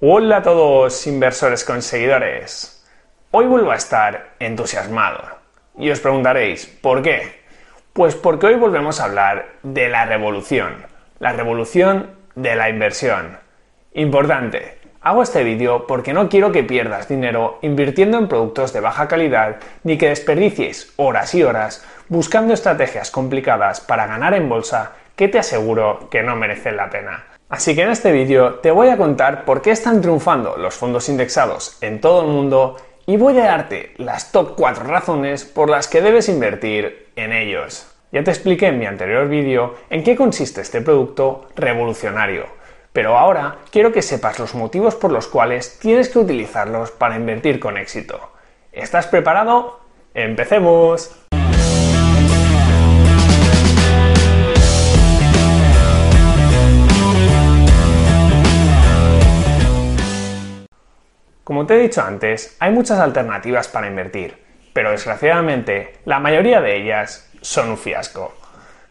Hola a todos inversores con seguidores. Hoy vuelvo a estar entusiasmado. Y os preguntaréis, ¿por qué? Pues porque hoy volvemos a hablar de la revolución. La revolución de la inversión. Importante, hago este vídeo porque no quiero que pierdas dinero invirtiendo en productos de baja calidad ni que desperdicies horas y horas buscando estrategias complicadas para ganar en bolsa que te aseguro que no merecen la pena. Así que en este vídeo te voy a contar por qué están triunfando los fondos indexados en todo el mundo y voy a darte las top 4 razones por las que debes invertir en ellos. Ya te expliqué en mi anterior vídeo en qué consiste este producto revolucionario, pero ahora quiero que sepas los motivos por los cuales tienes que utilizarlos para invertir con éxito. ¿Estás preparado? ¡Empecemos! Como te he dicho antes, hay muchas alternativas para invertir, pero desgraciadamente la mayoría de ellas son un fiasco.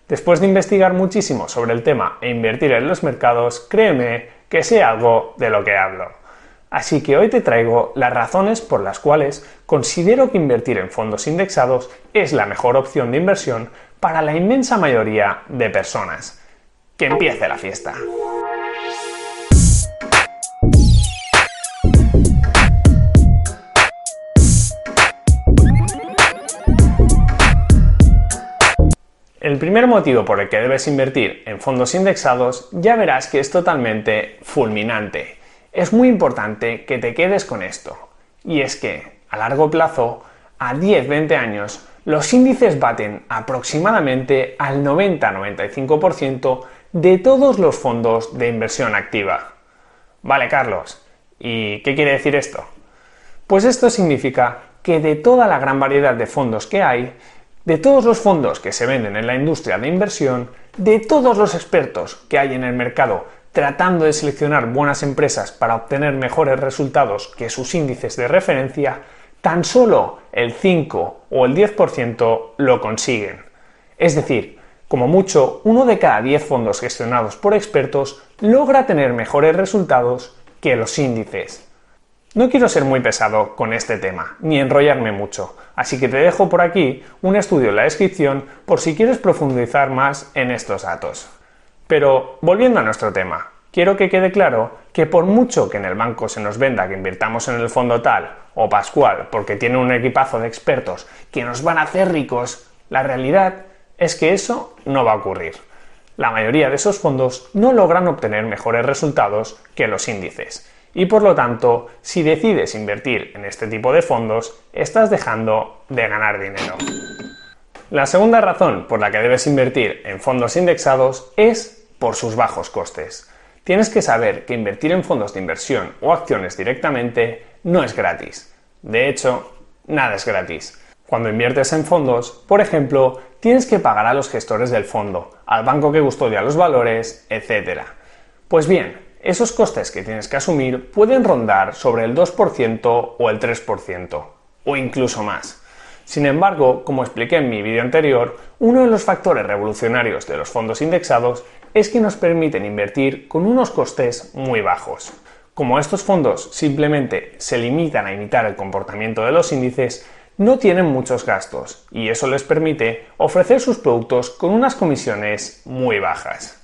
Después de investigar muchísimo sobre el tema e invertir en los mercados, créeme que sé algo de lo que hablo. Así que hoy te traigo las razones por las cuales considero que invertir en fondos indexados es la mejor opción de inversión para la inmensa mayoría de personas. Que empiece la fiesta. El primer motivo por el que debes invertir en fondos indexados ya verás que es totalmente fulminante. Es muy importante que te quedes con esto. Y es que, a largo plazo, a 10-20 años, los índices baten aproximadamente al 90-95% de todos los fondos de inversión activa. Vale, Carlos, ¿y qué quiere decir esto? Pues esto significa que de toda la gran variedad de fondos que hay, de todos los fondos que se venden en la industria de inversión, de todos los expertos que hay en el mercado tratando de seleccionar buenas empresas para obtener mejores resultados que sus índices de referencia, tan solo el 5 o el 10% lo consiguen. Es decir, como mucho, uno de cada 10 fondos gestionados por expertos logra tener mejores resultados que los índices. No quiero ser muy pesado con este tema, ni enrollarme mucho, así que te dejo por aquí un estudio en la descripción por si quieres profundizar más en estos datos. Pero volviendo a nuestro tema, quiero que quede claro que por mucho que en el banco se nos venda que invirtamos en el fondo tal o Pascual porque tiene un equipazo de expertos que nos van a hacer ricos, la realidad es que eso no va a ocurrir. La mayoría de esos fondos no logran obtener mejores resultados que los índices y por lo tanto, si decides invertir en este tipo de fondos, estás dejando de ganar dinero. La segunda razón por la que debes invertir en fondos indexados es por sus bajos costes. Tienes que saber que invertir en fondos de inversión o acciones directamente no es gratis. De hecho, nada es gratis. Cuando inviertes en fondos, por ejemplo, tienes que pagar a los gestores del fondo, al banco que custodia los valores, etc. Pues bien, esos costes que tienes que asumir pueden rondar sobre el 2% o el 3%, o incluso más. Sin embargo, como expliqué en mi vídeo anterior, uno de los factores revolucionarios de los fondos indexados es que nos permiten invertir con unos costes muy bajos. Como estos fondos simplemente se limitan a imitar el comportamiento de los índices, no tienen muchos gastos y eso les permite ofrecer sus productos con unas comisiones muy bajas.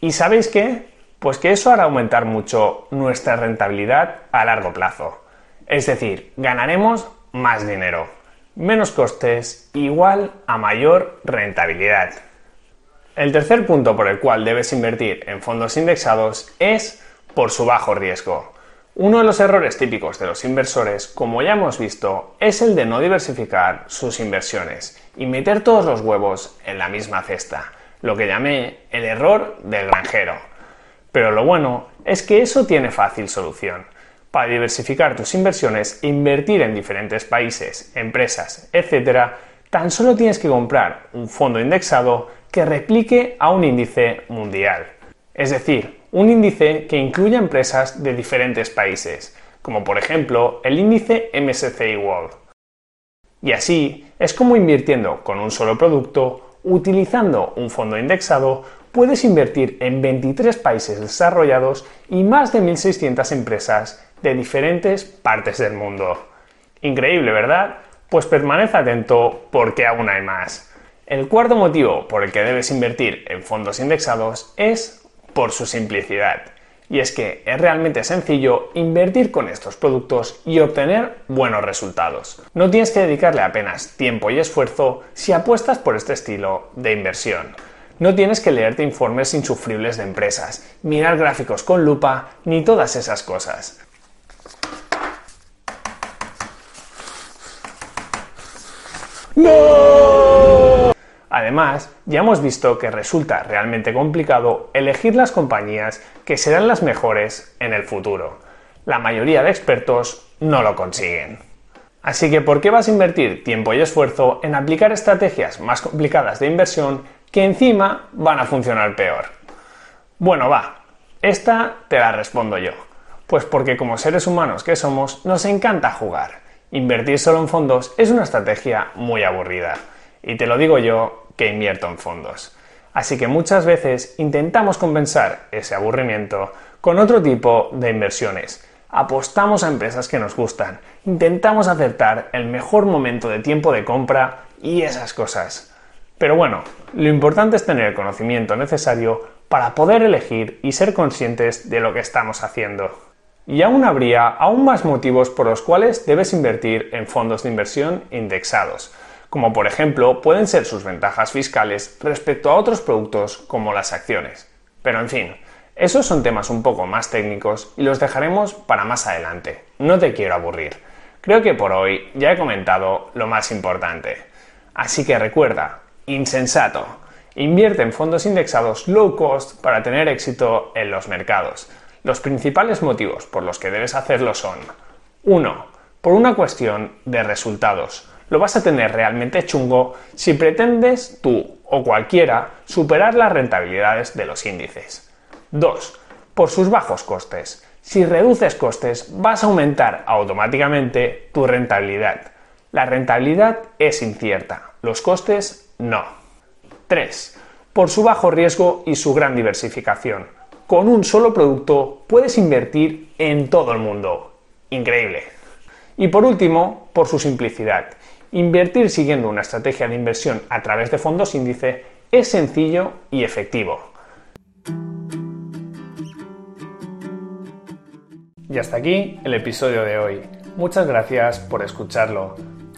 ¿Y sabéis qué? Pues que eso hará aumentar mucho nuestra rentabilidad a largo plazo. Es decir, ganaremos más dinero, menos costes, igual a mayor rentabilidad. El tercer punto por el cual debes invertir en fondos indexados es por su bajo riesgo. Uno de los errores típicos de los inversores, como ya hemos visto, es el de no diversificar sus inversiones y meter todos los huevos en la misma cesta, lo que llamé el error del granjero pero lo bueno es que eso tiene fácil solución. Para diversificar tus inversiones e invertir en diferentes países, empresas, etc., tan solo tienes que comprar un fondo indexado que replique a un índice mundial. Es decir, un índice que incluya empresas de diferentes países, como por ejemplo el índice MSCI World. Y así es como invirtiendo con un solo producto, utilizando un fondo indexado, puedes invertir en 23 países desarrollados y más de 1.600 empresas de diferentes partes del mundo. Increíble, ¿verdad? Pues permanece atento porque aún hay más. El cuarto motivo por el que debes invertir en fondos indexados es por su simplicidad. Y es que es realmente sencillo invertir con estos productos y obtener buenos resultados. No tienes que dedicarle apenas tiempo y esfuerzo si apuestas por este estilo de inversión. No tienes que leerte informes insufribles de empresas, mirar gráficos con lupa, ni todas esas cosas. ¡No! Además, ya hemos visto que resulta realmente complicado elegir las compañías que serán las mejores en el futuro. La mayoría de expertos no lo consiguen. Así que, ¿por qué vas a invertir tiempo y esfuerzo en aplicar estrategias más complicadas de inversión que encima van a funcionar peor? Bueno, va, esta te la respondo yo. Pues porque como seres humanos que somos, nos encanta jugar. Invertir solo en fondos es una estrategia muy aburrida. Y te lo digo yo que invierto en fondos. Así que muchas veces intentamos compensar ese aburrimiento con otro tipo de inversiones. Apostamos a empresas que nos gustan, intentamos acertar el mejor momento de tiempo de compra y esas cosas. Pero bueno, lo importante es tener el conocimiento necesario para poder elegir y ser conscientes de lo que estamos haciendo. Y aún habría aún más motivos por los cuales debes invertir en fondos de inversión indexados, como por ejemplo pueden ser sus ventajas fiscales respecto a otros productos como las acciones. Pero en fin, esos son temas un poco más técnicos y los dejaremos para más adelante. No te quiero aburrir. Creo que por hoy ya he comentado lo más importante. Así que recuerda, insensato, invierte en fondos indexados low cost para tener éxito en los mercados. Los principales motivos por los que debes hacerlo son 1. Por una cuestión de resultados lo vas a tener realmente chungo si pretendes tú o cualquiera superar las rentabilidades de los índices. 2. Por sus bajos costes. Si reduces costes, vas a aumentar automáticamente tu rentabilidad. La rentabilidad es incierta, los costes no. 3. Por su bajo riesgo y su gran diversificación. Con un solo producto puedes invertir en todo el mundo. Increíble. Y por último, por su simplicidad. Invertir siguiendo una estrategia de inversión a través de fondos índice es sencillo y efectivo. Y hasta aquí el episodio de hoy. Muchas gracias por escucharlo.